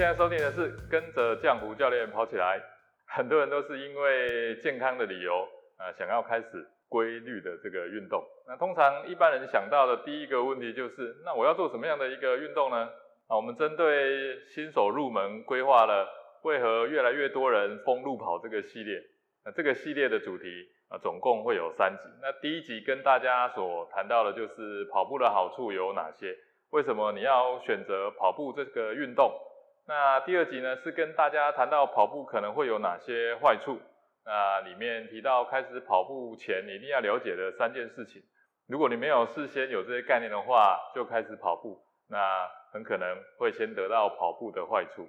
现在收听的是跟着江湖教练跑起来。很多人都是因为健康的理由啊，想要开始规律的这个运动。那通常一般人想到的第一个问题就是，那我要做什么样的一个运动呢？啊，我们针对新手入门规划了为何越来越多人封路跑这个系列。那这个系列的主题啊，总共会有三集。那第一集跟大家所谈到的就是跑步的好处有哪些？为什么你要选择跑步这个运动？那第二集呢，是跟大家谈到跑步可能会有哪些坏处。那里面提到开始跑步前你一定要了解的三件事情。如果你没有事先有这些概念的话，就开始跑步，那很可能会先得到跑步的坏处。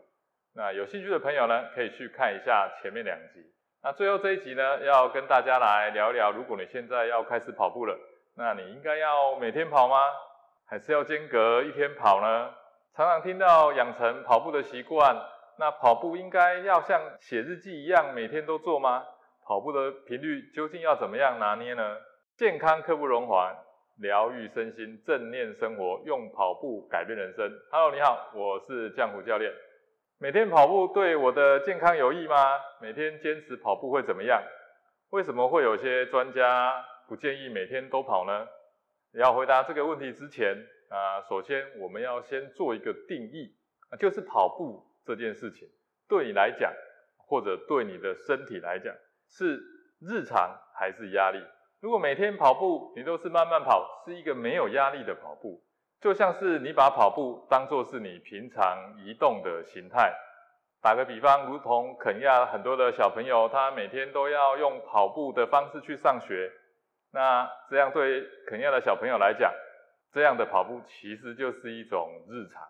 那有兴趣的朋友呢，可以去看一下前面两集。那最后这一集呢，要跟大家来聊一聊，如果你现在要开始跑步了，那你应该要每天跑吗？还是要间隔一天跑呢？常常听到养成跑步的习惯，那跑步应该要像写日记一样每天都做吗？跑步的频率究竟要怎么样拿捏呢？健康刻不容缓，疗愈身心，正念生活，用跑步改变人生。Hello，你好，我是江湖教练。每天跑步对我的健康有益吗？每天坚持跑步会怎么样？为什么会有些专家不建议每天都跑呢？你要回答这个问题之前，啊，首先我们要先做一个定义，就是跑步这件事情对你来讲，或者对你的身体来讲，是日常还是压力？如果每天跑步你都是慢慢跑，是一个没有压力的跑步，就像是你把跑步当作是你平常移动的形态。打个比方，如同肯亚很多的小朋友，他每天都要用跑步的方式去上学。那这样对肯亚的小朋友来讲，这样的跑步其实就是一种日常。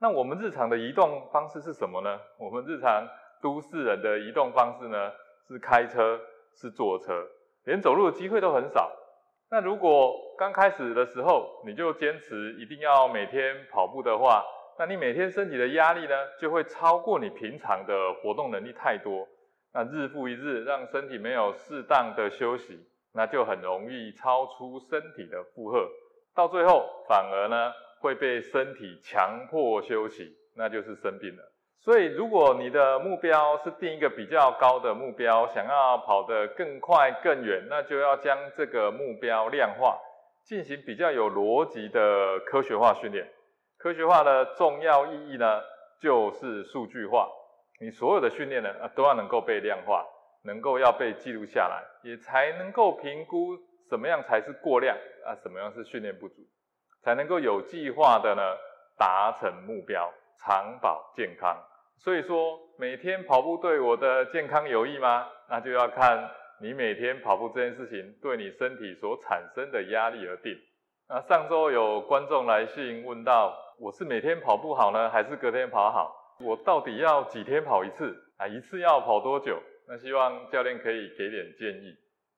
那我们日常的移动方式是什么呢？我们日常都市人的移动方式呢，是开车，是坐车，连走路的机会都很少。那如果刚开始的时候你就坚持一定要每天跑步的话，那你每天身体的压力呢，就会超过你平常的活动能力太多。那日复一日，让身体没有适当的休息。那就很容易超出身体的负荷，到最后反而呢会被身体强迫休息，那就是生病了。所以如果你的目标是定一个比较高的目标，想要跑得更快更远，那就要将这个目标量化，进行比较有逻辑的科学化训练。科学化的重要意义呢，就是数据化。你所有的训练呢，都要能够被量化。能够要被记录下来，也才能够评估什么样才是过量啊，什么样是训练不足，才能够有计划的呢达成目标，长保健康。所以说，每天跑步对我的健康有益吗？那就要看你每天跑步这件事情对你身体所产生的压力而定。那上周有观众来信问到，我是每天跑步好呢，还是隔天跑好？我到底要几天跑一次啊？一次要跑多久？那希望教练可以给点建议。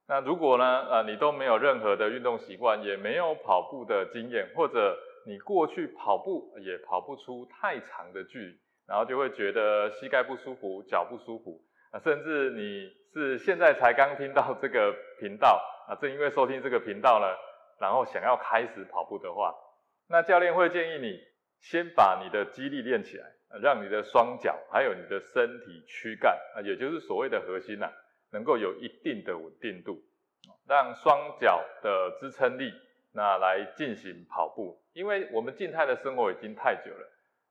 那如果呢，呃，你都没有任何的运动习惯，也没有跑步的经验，或者你过去跑步也跑不出太长的距离，然后就会觉得膝盖不舒服、脚不舒服，啊，甚至你是现在才刚听到这个频道，啊，正因为收听这个频道呢，然后想要开始跑步的话，那教练会建议你先把你的肌力练起来。让你的双脚还有你的身体躯干啊，也就是所谓的核心呐，能够有一定的稳定度，让双脚的支撑力那来进行跑步。因为我们静态的生活已经太久了，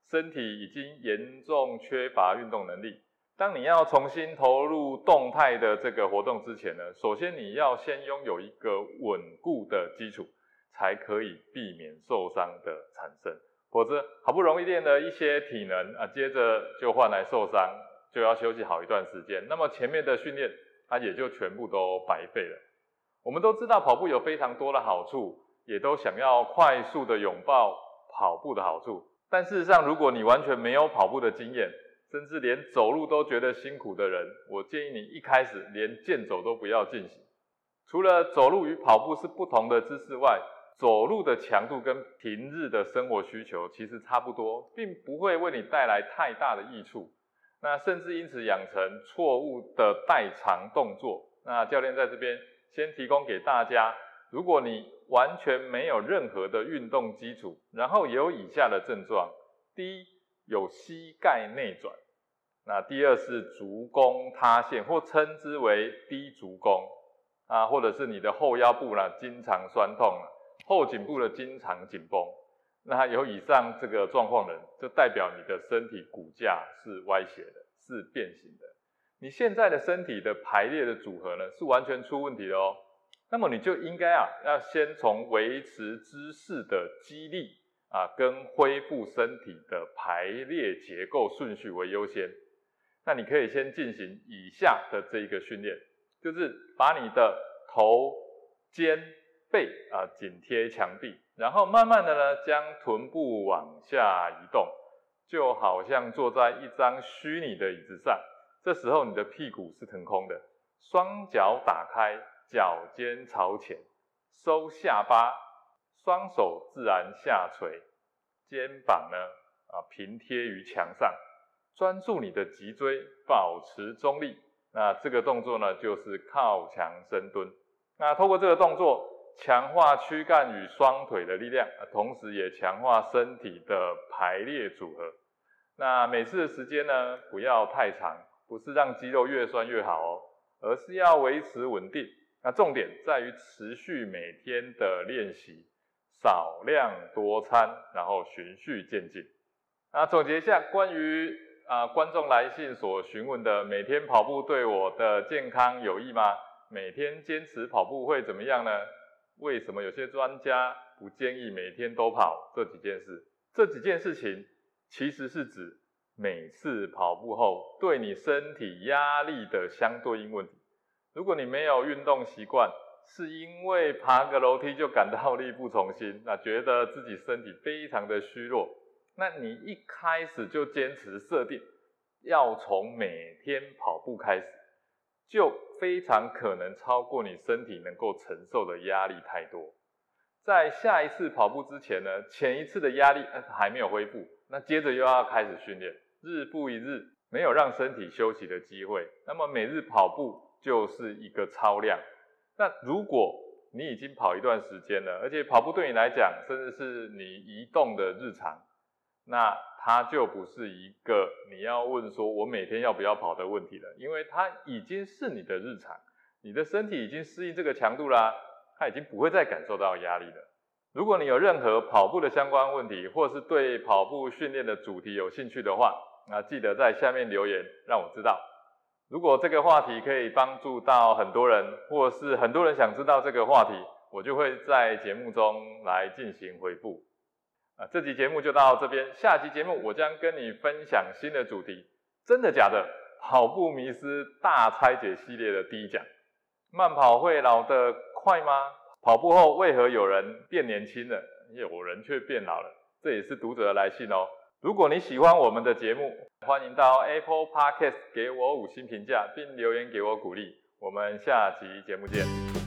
身体已经严重缺乏运动能力。当你要重新投入动态的这个活动之前呢，首先你要先拥有一个稳固的基础，才可以避免受伤的产生。否则，好不容易练了一些体能啊，接着就换来受伤，就要休息好一段时间。那么前面的训练，它也就全部都白费了。我们都知道跑步有非常多的好处，也都想要快速的拥抱跑步的好处。但事实上，如果你完全没有跑步的经验，甚至连走路都觉得辛苦的人，我建议你一开始连健走都不要进行。除了走路与跑步是不同的姿势外，走路的强度跟平日的生活需求其实差不多，并不会为你带来太大的益处。那甚至因此养成错误的代偿动作。那教练在这边先提供给大家：如果你完全没有任何的运动基础，然后有以下的症状：第一，有膝盖内转。那第二是足弓塌陷，或称之为低足弓啊，或者是你的后腰部呢经常酸痛后颈部的经常紧绷。那有以上这个状况的人，就代表你的身体骨架是歪斜的，是变形的。你现在的身体的排列的组合呢，是完全出问题的哦。那么你就应该啊，要先从维持姿势的肌力啊，跟恢复身体的排列结构顺序为优先。那你可以先进行以下的这一个训练，就是把你的头、肩、背啊紧贴墙壁，然后慢慢的呢，将臀部往下移动，就好像坐在一张虚拟的椅子上。这时候你的屁股是腾空的，双脚打开，脚尖朝前，收下巴，双手自然下垂，肩膀呢啊平贴于墙上，专注你的脊椎，保持中立。那这个动作呢就是靠墙深蹲。那透过这个动作，强化躯干与双腿的力量，同时也强化身体的排列组合。那每次的时间呢不要太长。不是让肌肉越酸越好哦，而是要维持稳定。那重点在于持续每天的练习，少量多餐，然后循序渐进。那总结一下，关于啊观众来信所询问的，每天跑步对我的健康有益吗？每天坚持跑步会怎么样呢？为什么有些专家不建议每天都跑？这几件事，这几件事情其实是指。每次跑步后对你身体压力的相对应问题，如果你没有运动习惯，是因为爬个楼梯就感到力不从心，那觉得自己身体非常的虚弱，那你一开始就坚持设定要从每天跑步开始，就非常可能超过你身体能够承受的压力太多。在下一次跑步之前呢，前一次的压力还没有恢复，那接着又要开始训练。日复一日，没有让身体休息的机会，那么每日跑步就是一个超量。那如果你已经跑一段时间了，而且跑步对你来讲，甚至是你移动的日常，那它就不是一个你要问说我每天要不要跑的问题了，因为它已经是你的日常，你的身体已经适应这个强度啦，它已经不会再感受到压力了。如果你有任何跑步的相关问题，或是对跑步训练的主题有兴趣的话，那记得在下面留言，让我知道。如果这个话题可以帮助到很多人，或是很多人想知道这个话题，我就会在节目中来进行回复。啊，这集节目就到这边，下集节目我将跟你分享新的主题，真的假的？跑步迷思大拆解系列的第一讲：慢跑会老得快吗？跑步后为何有人变年轻了，有人却变老了？这也是读者的来信哦。如果你喜欢我们的节目，欢迎到 Apple Podcast 给我五星评价，并留言给我鼓励。我们下集节目见。